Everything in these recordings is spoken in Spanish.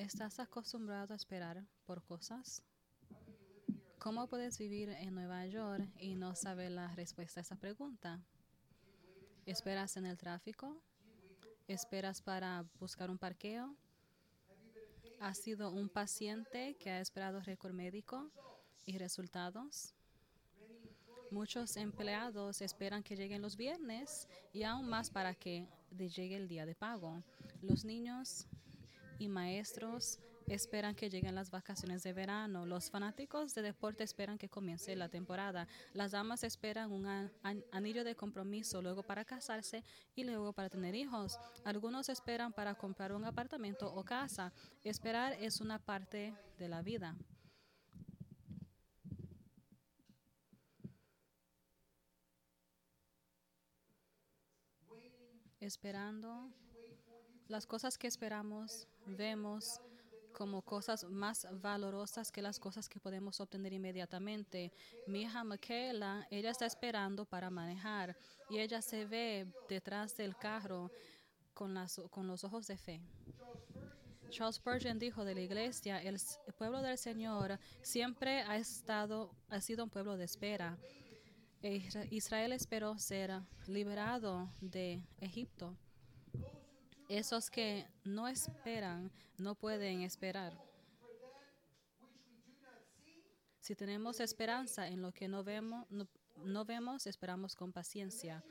¿Estás acostumbrado a esperar por cosas? ¿Cómo puedes vivir en Nueva York y no saber la respuesta a esa pregunta? ¿Esperas en el tráfico? ¿Esperas para buscar un parqueo? ¿Has sido un paciente que ha esperado récord médico y resultados? Muchos empleados esperan que lleguen los viernes y aún más para que llegue el día de pago. Los niños y maestros esperan que lleguen las vacaciones de verano. Los fanáticos de deporte esperan que comience la temporada. Las damas esperan un anillo de compromiso, luego para casarse y luego para tener hijos. Algunos esperan para comprar un apartamento o casa. Esperar es una parte de la vida. Esperando las cosas que esperamos, vemos como cosas más valorosas que las cosas que podemos obtener inmediatamente. Mi hija Michaela, ella está esperando para manejar y ella se ve detrás del carro con, los ojos de fe. Charles Spurgeon dijo de la iglesia, el, pueblo del Señor siempre ha estado, ha sido un pueblo de espera. Israel esperó ser liberado de Egipto. Esos que no esperan no pueden esperar. Si tenemos esperanza en lo que no vemos, no, vemos, esperamos con paciencia.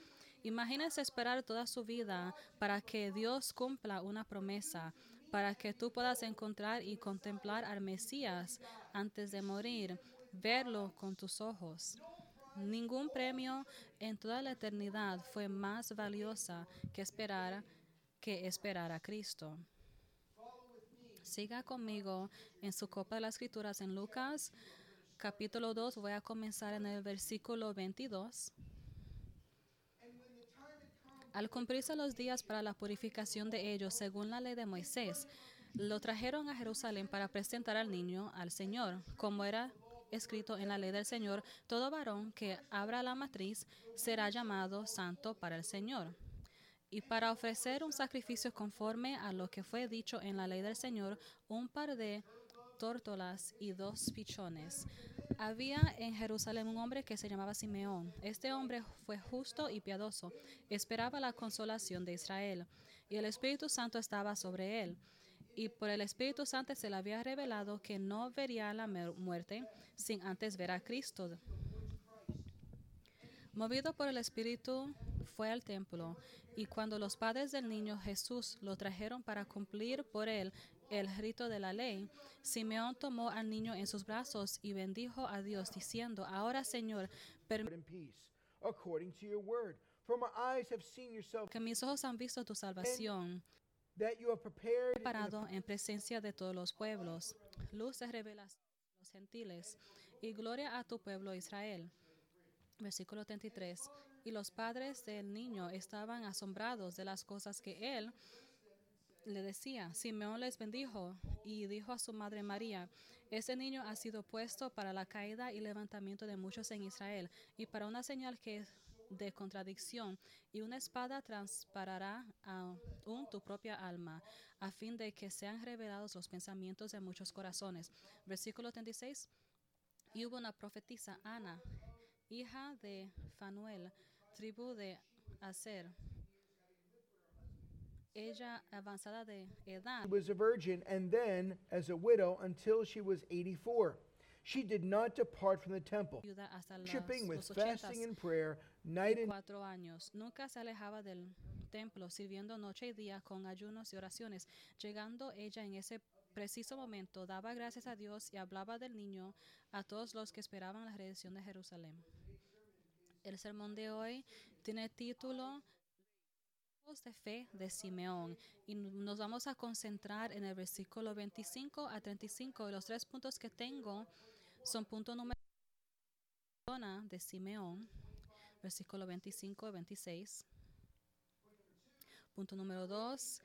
Imagínense esperar toda su vida para que Dios cumpla una promesa, para que tú puedas encontrar y contemplar al Mesías antes de morir, verlo con tus ojos. Ningún premio en toda la eternidad fue más valiosa que esperar que esperar a Cristo. Siga conmigo en su copa de las escrituras en Lucas capítulo 2. Voy a comenzar en el versículo 22. Al cumplirse los días para la purificación de ellos según la ley de Moisés, lo trajeron a Jerusalén para presentar al niño al Señor, como era escrito en la ley del Señor, todo varón que abra la matriz será llamado santo para el Señor y para ofrecer un sacrificio conforme a lo que fue dicho en la ley del Señor, un par de tórtolas y dos pichones. Había en Jerusalén un hombre que se llamaba Simeón. Este hombre fue justo y piadoso, esperaba la consolación de Israel, y el Espíritu Santo estaba sobre él. Y por el Espíritu Santo se le había revelado que no vería la muerte sin antes ver a Cristo. Movido por el Espíritu, fue al templo y cuando los padres del niño Jesús lo trajeron para cumplir por él el rito de la ley, Simeón tomó al niño en sus brazos y bendijo a Dios, diciendo, Ahora Señor, que mis ojos han visto tu salvación, preparado en presencia de todos los pueblos, luz de revelación a los gentiles y gloria a tu pueblo Israel. Versículo 33. Y los padres del niño estaban asombrados de las cosas que él le decía. Simeón les bendijo y dijo a su madre María, este niño ha sido puesto para la caída y levantamiento de muchos en Israel y para una señal que de contradicción y una espada transparará aún tu propia alma a fin de que sean revelados los pensamientos de muchos corazones. Versículo 36. Y hubo una profetisa, Ana, hija de Fanuel, tribu de Aser. Ella avanzada de edad. She was a virgin and then as a widow until she was 84. She did not depart from the temple, worshiping with fasting and prayer night and cuatro años. Nunca se alejaba del templo, sirviendo noche y día con ayunos y oraciones. Llegando ella en ese preciso momento, daba gracias a Dios y hablaba del niño a todos los que esperaban la redención de Jerusalén. El sermón de hoy tiene título de fe de Simeón y nos vamos a concentrar en el versículo 25 a 35. Los tres puntos que tengo son punto número de Simeón, versículo 25 a 26. Punto número dos,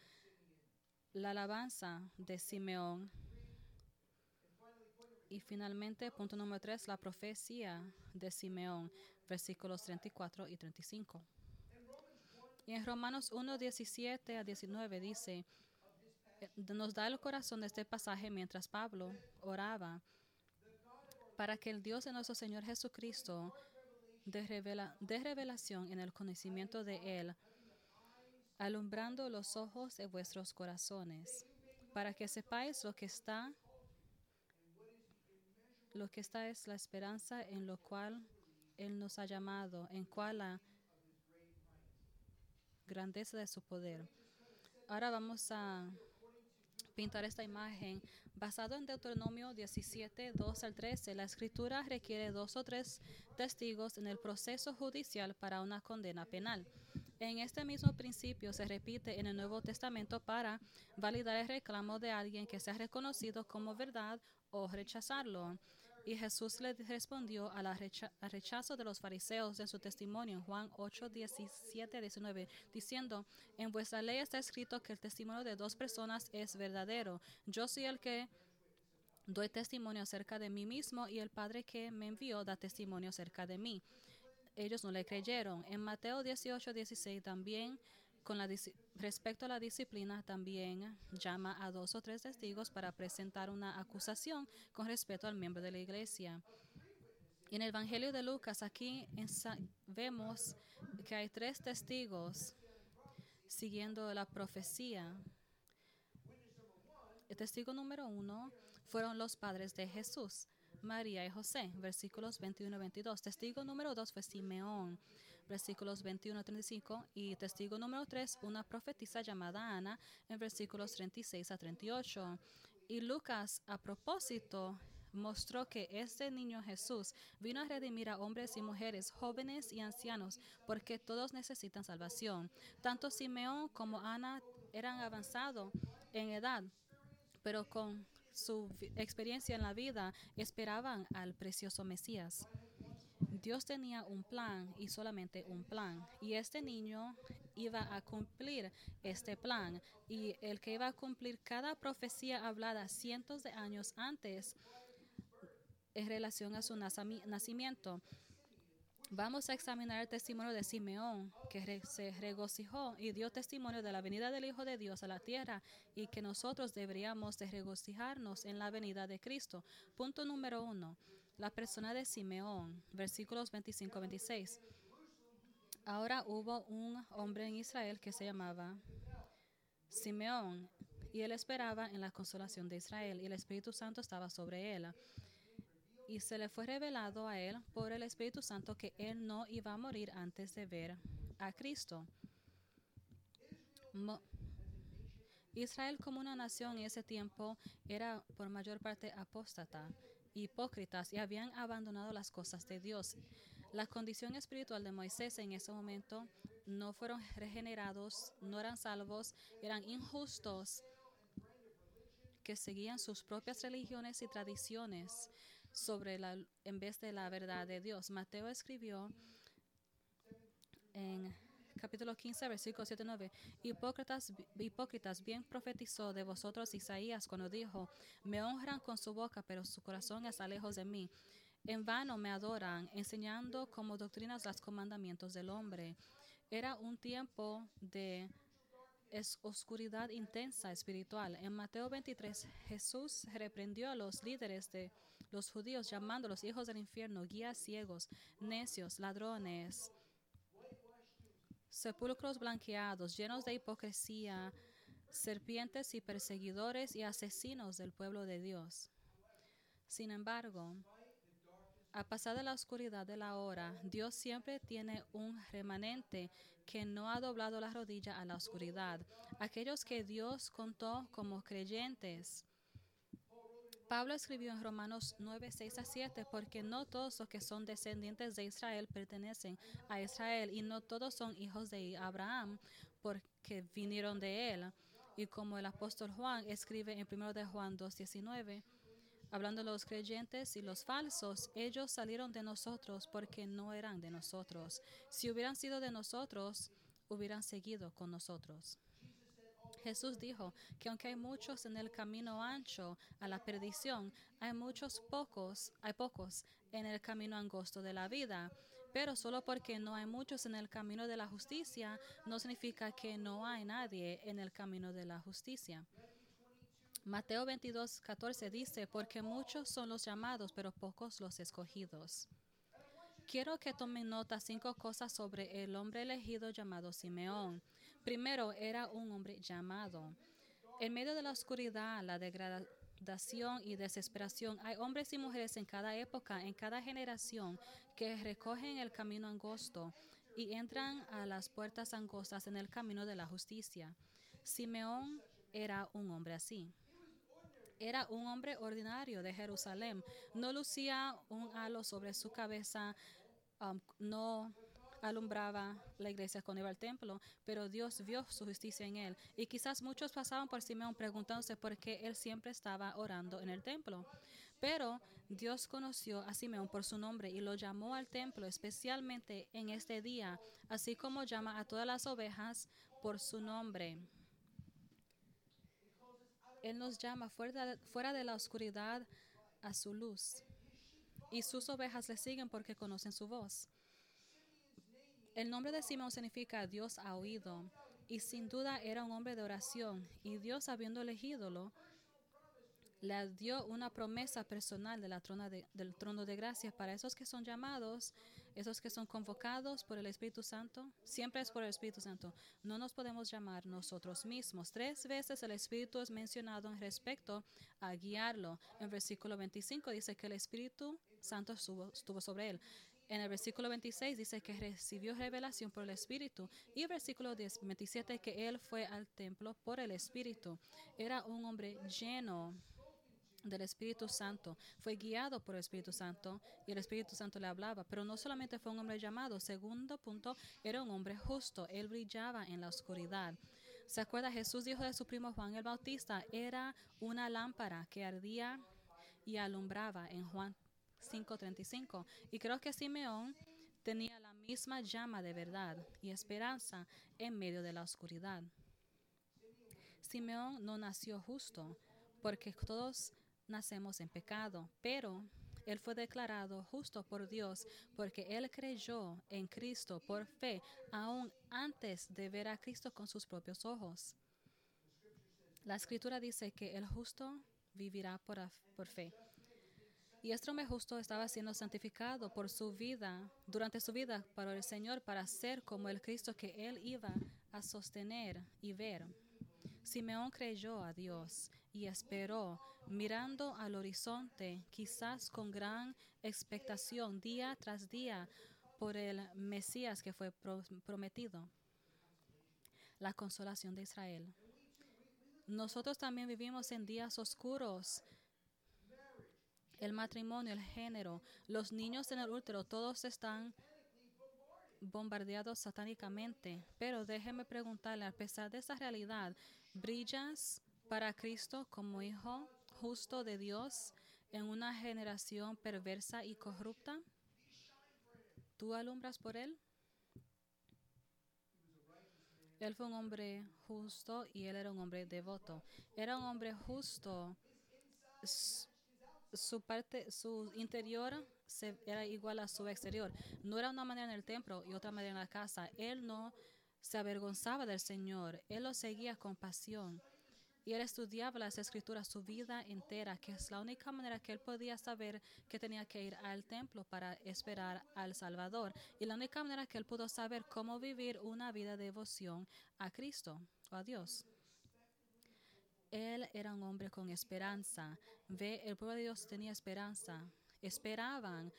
la alabanza de Simeón. Y finalmente, punto número tres, la profecía de Simeón versículos 34 y 35. Y en Romanos 1, 17 a 19 dice, eh, nos da el corazón de este pasaje mientras Pablo oraba para que el Dios de nuestro Señor Jesucristo de, revela, de revelación en el conocimiento de Él, alumbrando los ojos de vuestros corazones, para que sepáis lo que está, lo que está es la esperanza en lo cual Él nos ha llamado, en cual la grandeza de su poder. Ahora vamos a pintar esta imagen. Basado en Deuteronomio 17, 2 al 13, la escritura requiere dos o tres testigos en el proceso judicial para una condena penal. En este mismo principio se repite en el Nuevo Testamento para validar el reclamo de alguien que sea reconocido como verdad o rechazarlo. Y Jesús le respondió al rechazo de los fariseos en su testimonio en Juan 8, 17, 19, diciendo, en vuestra ley está escrito que el testimonio de dos personas es verdadero. Yo soy el que doy testimonio acerca de mí mismo y el Padre que me envió da testimonio acerca de mí. Ellos no le creyeron. En Mateo 18, 16 también con la respecto a la disciplina, también llama a dos o tres testigos para presentar una acusación con respecto al miembro de la iglesia. En el Evangelio de Lucas, aquí vemos que hay tres testigos siguiendo la profecía. El testigo número uno fueron los padres de Jesús, María y José, versículos 21 y 22. Testigo número dos fue Simeón versículos 21 a 35, y testigo número 3, una profetisa llamada Ana, en versículos 36 a 38. Y Lucas, a propósito, mostró que este niño Jesús vino a redimir a hombres y mujeres, jóvenes y ancianos, porque todos necesitan salvación. Tanto Simeón como Ana eran avanzados en edad, pero con su experiencia en la vida esperaban al precioso Mesías. Dios tenía un plan y solamente un plan. Y este niño iba a cumplir este plan. Y el que iba a cumplir cada profecía hablada cientos de años antes en relación a su nacimiento. Vamos a examinar el testimonio de Simeón, que se regocijó y dio testimonio de la venida del Hijo de Dios a la tierra y que nosotros deberíamos de regocijarnos en la venida de Cristo. Punto número uno la persona de Simeón, versículos 25-26. Ahora hubo un hombre en Israel que se llamaba Simeón y él esperaba en la consolación de Israel y el Espíritu Santo estaba sobre él. Y se le fue revelado a él por el Espíritu Santo que él no iba a morir antes de ver a Cristo. Israel como una nación en ese tiempo era por mayor parte apóstata hipócritas y habían abandonado las cosas de Dios. La condición espiritual de Moisés en ese momento no fueron regenerados, no eran salvos, eran injustos que seguían sus propias religiones y tradiciones sobre la, en vez de la verdad de Dios. Mateo escribió en capítulo 15, versículo 7 9. Hipócritas, hipócritas, bien profetizó de vosotros Isaías cuando dijo, me honran con su boca, pero su corazón está lejos de mí. En vano me adoran, enseñando como doctrinas los comandamientos del hombre. Era un tiempo de oscuridad intensa espiritual. En Mateo 23, Jesús reprendió a los líderes de los judíos, llamándolos hijos del infierno, guías ciegos, necios, ladrones sepulcros blanqueados, llenos de hipocresía, serpientes y perseguidores y asesinos del pueblo de Dios. Sin embargo, a pasar de la oscuridad de la hora, Dios siempre tiene un remanente que no ha doblado la rodilla a la oscuridad. Aquellos que Dios contó como creyentes Pablo escribió en Romanos 9, 6 a 7, porque no todos los que son descendientes de Israel pertenecen a Israel y no todos son hijos de Abraham, porque vinieron de él. Y como el apóstol Juan escribe en 1 de Juan 2, 19, hablando de los creyentes y los falsos, ellos salieron de nosotros porque no eran de nosotros. Si hubieran sido de nosotros, hubieran seguido con nosotros. Jesús dijo que aunque hay muchos en el camino ancho a la perdición, hay muchos pocos, hay pocos en el camino angosto de la vida. Pero solo porque no hay muchos en el camino de la justicia, no significa que no hay nadie en el camino de la justicia. Mateo 22, 14 dice, porque muchos son los llamados, pero pocos los escogidos. Quiero que tomen nota cinco cosas sobre el hombre elegido llamado Simeón. Primero, era un hombre llamado. En medio de la oscuridad, la degradación y desesperación, hay hombres y mujeres en cada época, en cada generación, que recogen el camino angosto y entran a las puertas angostas en el camino de la justicia. Simeón era un hombre así. Era un hombre ordinario de Jerusalén. No lucía un halo sobre su cabeza, um, no alumbraba la iglesia cuando iba al templo, pero Dios vio su justicia en él. Y quizás muchos pasaban por Simeón preguntándose por qué él siempre estaba orando en el templo. Pero Dios conoció a Simeón por su nombre y lo llamó al templo, especialmente en este día, así como llama a todas las ovejas por su nombre. Él nos llama fuera, fuera de la oscuridad a su luz. Y sus ovejas le siguen porque conocen su voz. El nombre de Simón significa Dios ha oído. Y sin duda era un hombre de oración. Y Dios, habiendo elegido le dio una promesa personal de la trona del trono de gracia para esos que son llamados esos que son convocados por el Espíritu Santo, siempre es por el Espíritu Santo. No nos podemos llamar nosotros mismos. Tres veces el Espíritu es mencionado en respecto a guiarlo. En versículo 25 dice que el Espíritu Santo estuvo, sobre él. En el versículo 26 dice que recibió revelación por el Espíritu. Y el versículo 27 que él fue al templo por el Espíritu. Era un hombre lleno del Espíritu Santo. Fue guiado por el Espíritu Santo y el Espíritu Santo le hablaba. Pero no solamente fue un hombre llamado, segundo punto, era un hombre justo. Él brillaba en la oscuridad. ¿Se acuerda? Jesús dijo de su primo Juan el Bautista, era una lámpara que ardía y alumbraba en Juan 5:35. Y creo que Simeón tenía la misma llama de verdad y esperanza en medio de la oscuridad. Simeón no nació justo, porque todos nacemos en pecado, pero él fue declarado justo por Dios porque él creyó en Cristo por fe, aún antes de ver a Cristo con sus propios ojos. La escritura dice que el justo vivirá por, por fe. Y hombre justo estaba siendo santificado por su vida, durante su vida, para el Señor, para ser como el Cristo que él iba a sostener y ver. Simeón creyó a Dios y esperó, mirando al horizonte, quizás con gran expectación, día tras día, por el Mesías que fue prometido, la consolación de Israel. Nosotros también vivimos en días oscuros. El matrimonio, el género, los niños en el útero, todos están bombardeados satánicamente. Pero déjeme preguntarle, a pesar de esa realidad, ¿brillas para Cristo como hijo justo de Dios en una generación perversa y corrupta? ¿Tú alumbras por Él? Él fue un hombre justo y él era un hombre devoto. Era un hombre justo. Su parte, su interior se, era igual a su exterior. No era una manera en el templo y otra manera en la casa. Él no se avergonzaba del Señor. Él lo seguía con pasión. Y él estudiaba las escrituras su vida entera, que es la única manera que él podía saber que tenía que ir al templo para esperar al Salvador. Y la única manera que él pudo saber cómo vivir una vida de devoción a Cristo o a Dios. Él era un hombre con esperanza. Ve, el pueblo de Dios tenía esperanza. Esperaban,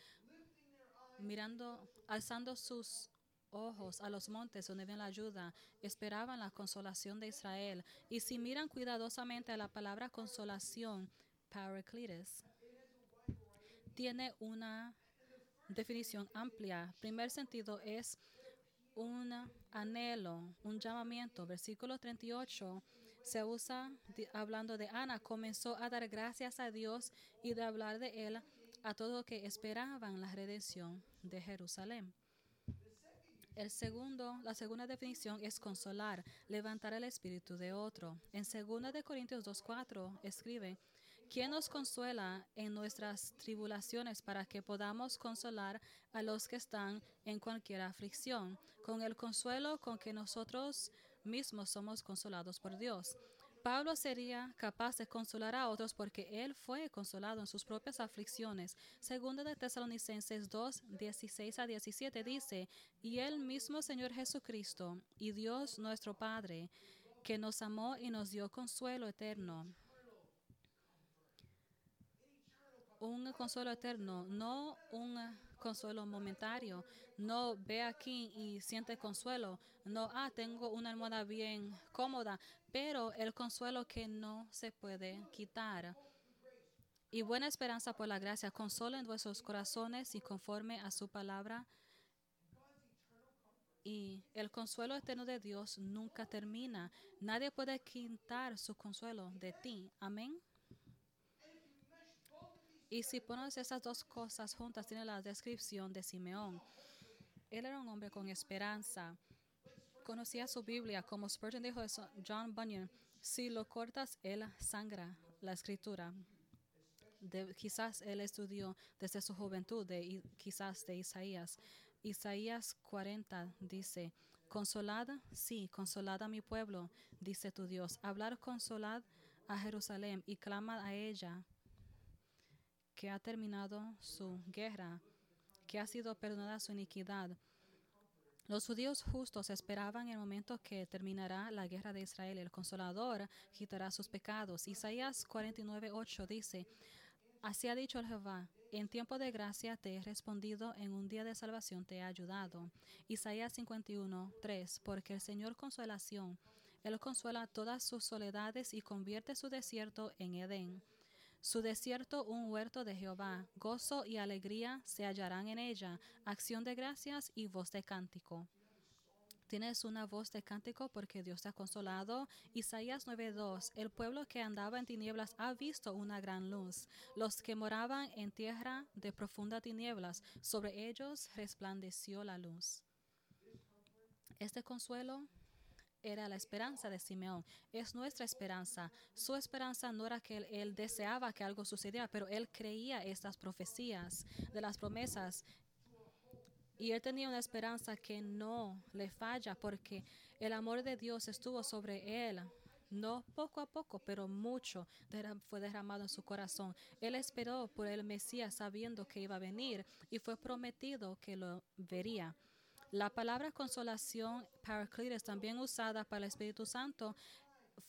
mirando, alzando sus ojos a los montes donde ven la ayuda, esperaban la consolación de Israel. Y si miran cuidadosamente a la palabra consolación, Paracletus, tiene una definición amplia. Primer sentido es un anhelo, un llamamiento. Versículo 38 se usa hablando de Ana, comenzó a dar gracias a Dios y de hablar de él a todo que esperaban la redención de Jerusalén. El segundo, la segunda definición es consolar, levantar el espíritu de otro. En 2 de Corintios 2:4 escribe, ¿quién nos consuela en nuestras tribulaciones para que podamos consolar a los que están en cualquier aflicción, con el consuelo con que nosotros mismos somos consolados por Dios? Pablo sería capaz de consolar a otros porque él fue consolado en sus propias aflicciones. Segundo de Tesalonicenses 2, 16 a 17 dice, y el mismo Señor Jesucristo y Dios nuestro Padre, que nos amó y nos dio consuelo eterno. Un consuelo eterno, no un consuelo momentario. No ve aquí y siente consuelo. No, ah, tengo una almohada bien cómoda, pero el consuelo que no se puede quitar. Y buena esperanza por la gracia, consolen vuestros corazones y conforme a su palabra. Y el consuelo eterno de Dios nunca termina. Nadie puede quitar su consuelo de ti. Amén. Y si pones esas dos cosas juntas, tiene la descripción de Simeón. Él era un hombre con esperanza. Conocía su Biblia, como Spurgeon dijo eso, John Bunyan, si lo cortas, él sangra la escritura. quizás él estudió desde su juventud, de, quizás de Isaías. Isaías 40 dice, Consolada, sí, consolada a mi pueblo, dice tu Dios. Hablar consolad a Jerusalén y clama a ella que ha terminado su guerra, que ha sido perdonada su iniquidad. Los judíos justos esperaban el momento que terminará la guerra de Israel. El consolador quitará sus pecados. Isaías 49:8 dice, Así ha dicho el Jehová, en tiempo de gracia te he respondido, en un día de salvación te he ayudado. Isaías 51:3, porque el Señor consolación, Él consuela todas sus soledades y convierte su desierto en Edén. Su desierto un huerto de Jehová, gozo y alegría se hallarán en ella, acción de gracias y voz de cántico. Tienes una voz de cántico porque Dios te ha consolado. Isaías 9:2 El pueblo que andaba en tinieblas ha visto una gran luz. Los que moraban en tierra de profunda tinieblas, sobre ellos resplandeció la luz. Este consuelo era la esperanza de Simeón. Es nuestra esperanza. Su esperanza no era que él, deseaba que algo sucediera, pero él creía estas profecías de las promesas. Y él tenía una esperanza que no le falla porque el amor de Dios estuvo sobre él. No poco a poco, pero mucho fue derramado en su corazón. Él esperó por el Mesías sabiendo que iba a venir y fue prometido que lo vería. La palabra consolación, paracletos, también usada para el Espíritu Santo,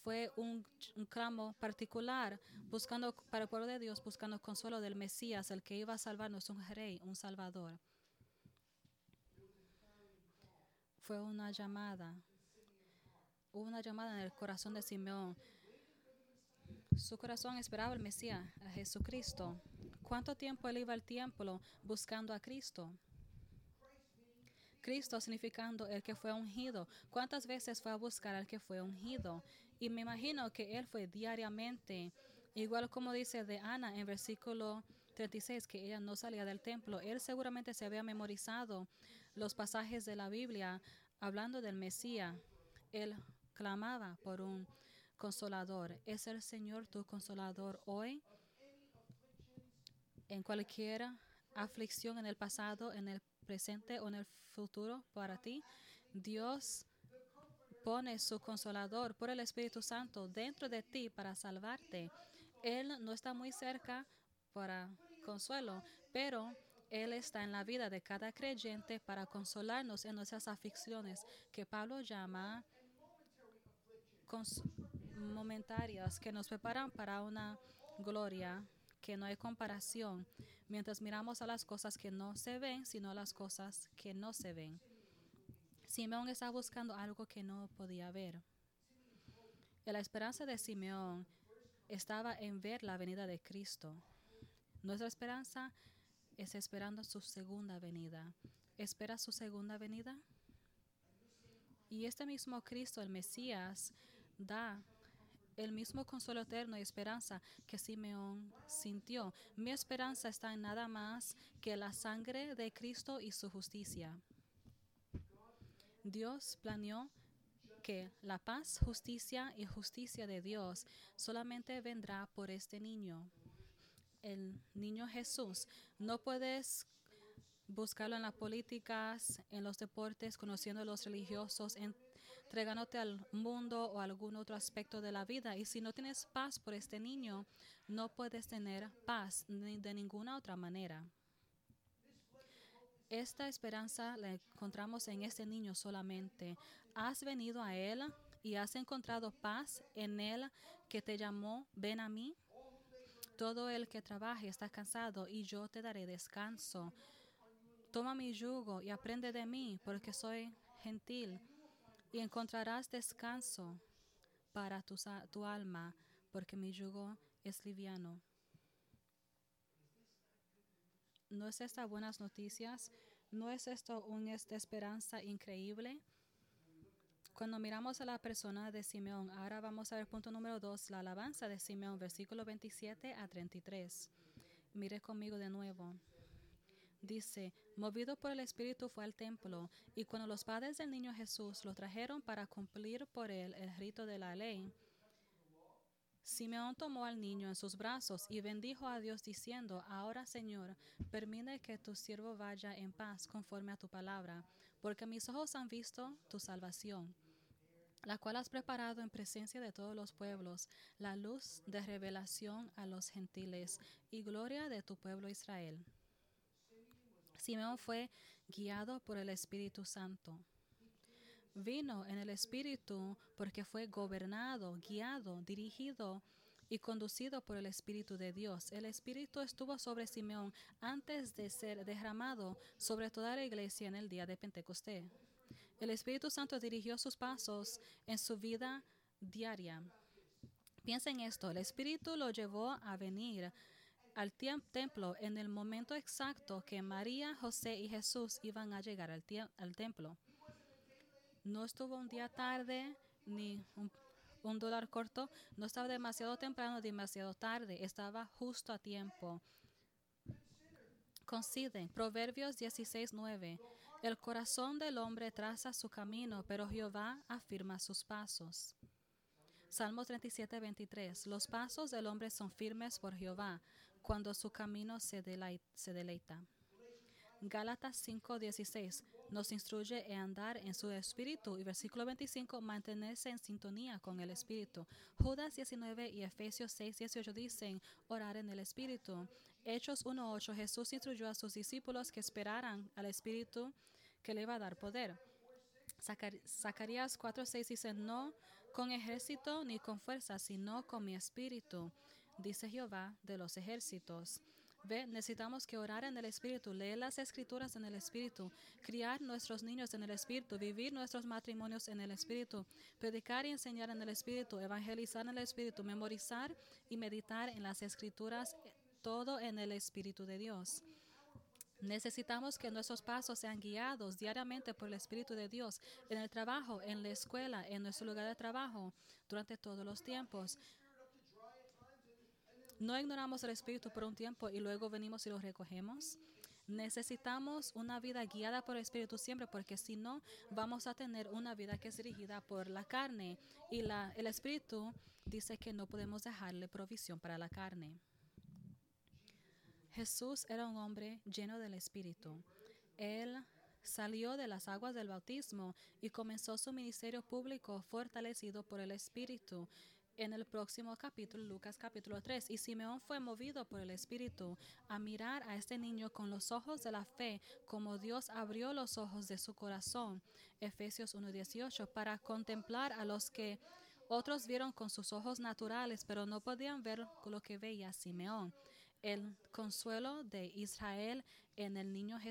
fue un, un, clamo particular buscando para el pueblo de Dios, buscando consuelo del Mesías, el que iba a salvarnos, un rey, un salvador. Fue una llamada, hubo una llamada en el corazón de Simeón. Su corazón esperaba al Mesías, a Jesucristo. ¿Cuánto tiempo él iba al templo buscando a Cristo? Cristo significando el que fue ungido. ¿Cuántas veces fue a buscar al que fue ungido? Y me imagino que él fue diariamente, igual como dice de Ana en versículo 36, que ella no salía del templo. Él seguramente se había memorizado los pasajes de la Biblia hablando del Mesías. Él clamaba por un consolador. ¿Es el Señor tu consolador hoy? En cualquier aflicción en el pasado, en el presente o en el futuro para ti. Dios pone su consolador por el Espíritu Santo dentro de ti para salvarte. Él no está muy cerca para consuelo, pero Él está en la vida de cada creyente para consolarnos en nuestras aflicciones, que Pablo llama momentarias, que nos preparan para una gloria que no hay comparación mientras miramos a las cosas que no se ven, sino a las cosas que no se ven. Simeón está buscando algo que no podía ver. la esperanza de Simeón estaba en ver la venida de Cristo. Nuestra esperanza es esperando su segunda venida. ¿Espera su segunda venida? Y este mismo Cristo, el Mesías, da el mismo consuelo eterno y esperanza que Simeón sintió. Mi esperanza está en nada más que la sangre de Cristo y su justicia. Dios planeó que la paz, justicia y justicia de Dios solamente vendrá por este niño, el niño Jesús. No puedes buscarlo en las políticas, en los deportes, conociendo a los religiosos, en entregándote al mundo o algún otro aspecto de la vida. Y si no tienes paz por este niño, no puedes tener paz de ninguna otra manera. Esta esperanza la encontramos en este niño solamente. Has venido a Él y has encontrado paz en Él que te llamó, ven a mí. Todo el que trabaje está cansado y yo te daré descanso. Toma mi yugo y aprende de mí, porque soy gentil, y encontrarás descanso para tu, tu alma, porque mi yugo es liviano. ¿No es esta buenas noticias? ¿No es esto una esperanza increíble? Cuando miramos a la persona de Simeón, ahora vamos a ver punto número 2, la alabanza de Simeón, versículo 27 a 33. Mire conmigo de nuevo. Dice, movido por el Espíritu fue al templo, y cuando los padres del niño Jesús lo trajeron para cumplir por él el rito de la ley, Simeón tomó al niño en sus brazos y bendijo a Dios diciendo, Ahora Señor, permite que tu siervo vaya en paz conforme a tu palabra, porque mis ojos han visto tu salvación la cual has preparado en presencia de todos los pueblos, la luz de revelación a los gentiles y gloria de tu pueblo Israel. Simeón fue guiado por el Espíritu Santo. Vino en el Espíritu porque fue gobernado, guiado, dirigido y conducido por el Espíritu de Dios. El Espíritu estuvo sobre Simeón antes de ser derramado sobre toda la iglesia en el día de Pentecostés. El Espíritu Santo dirigió sus pasos en su vida diaria. Piensa en esto, el Espíritu lo llevó a venir al templo en el momento exacto que María, José y Jesús iban a llegar al, templo. No estuvo un día tarde ni un, un dólar corto, no estaba demasiado temprano, demasiado tarde, estaba justo a tiempo. Consideren Proverbios 16, 9. El corazón del hombre traza su camino, pero Jehová afirma sus pasos. Salmo 37, 23. Los pasos del hombre son firmes por Jehová, cuando su camino se, deleita. Gálatas 5, 16 nos instruye en andar en su espíritu y versículo 25 mantenerse en sintonía con el espíritu. Judas 19 y Efesios 6, 18 dicen orar en el espíritu. Hechos 1, 8 Jesús instruyó a sus discípulos que esperaran al espíritu que le iba a dar poder. Zacarías 4:6 dice, no con ejército ni con fuerza, sino con mi espíritu, dice Jehová de los ejércitos. Ve, necesitamos que orar en el Espíritu, leer las escrituras en el Espíritu, criar nuestros niños en el Espíritu, vivir nuestros matrimonios en el Espíritu, predicar y enseñar en el Espíritu, evangelizar en el Espíritu, memorizar y meditar en las escrituras, todo en el Espíritu de Dios. Necesitamos que nuestros pasos sean guiados diariamente por el Espíritu de Dios en el trabajo, en la escuela, en nuestro lugar de trabajo, durante todos los tiempos. No ignoramos el Espíritu por un tiempo y luego venimos y lo recogemos. Necesitamos una vida guiada por el Espíritu siempre, porque si no, vamos a tener una vida que es dirigida por la carne. Y el Espíritu dice que no podemos dejarle provisión para la carne. Jesús era un hombre lleno del Espíritu. Él salió de las aguas del bautismo y comenzó su ministerio público fortalecido por el Espíritu. En el próximo capítulo, Lucas capítulo 3, y Simeón fue movido por el Espíritu a mirar a este niño con los ojos de la fe, como Dios abrió los ojos de su corazón, Efesios 1.18, para contemplar a los que otros vieron con sus ojos naturales, pero no podían ver lo que veía Simeón el consuelo de Israel en el niño Jesús.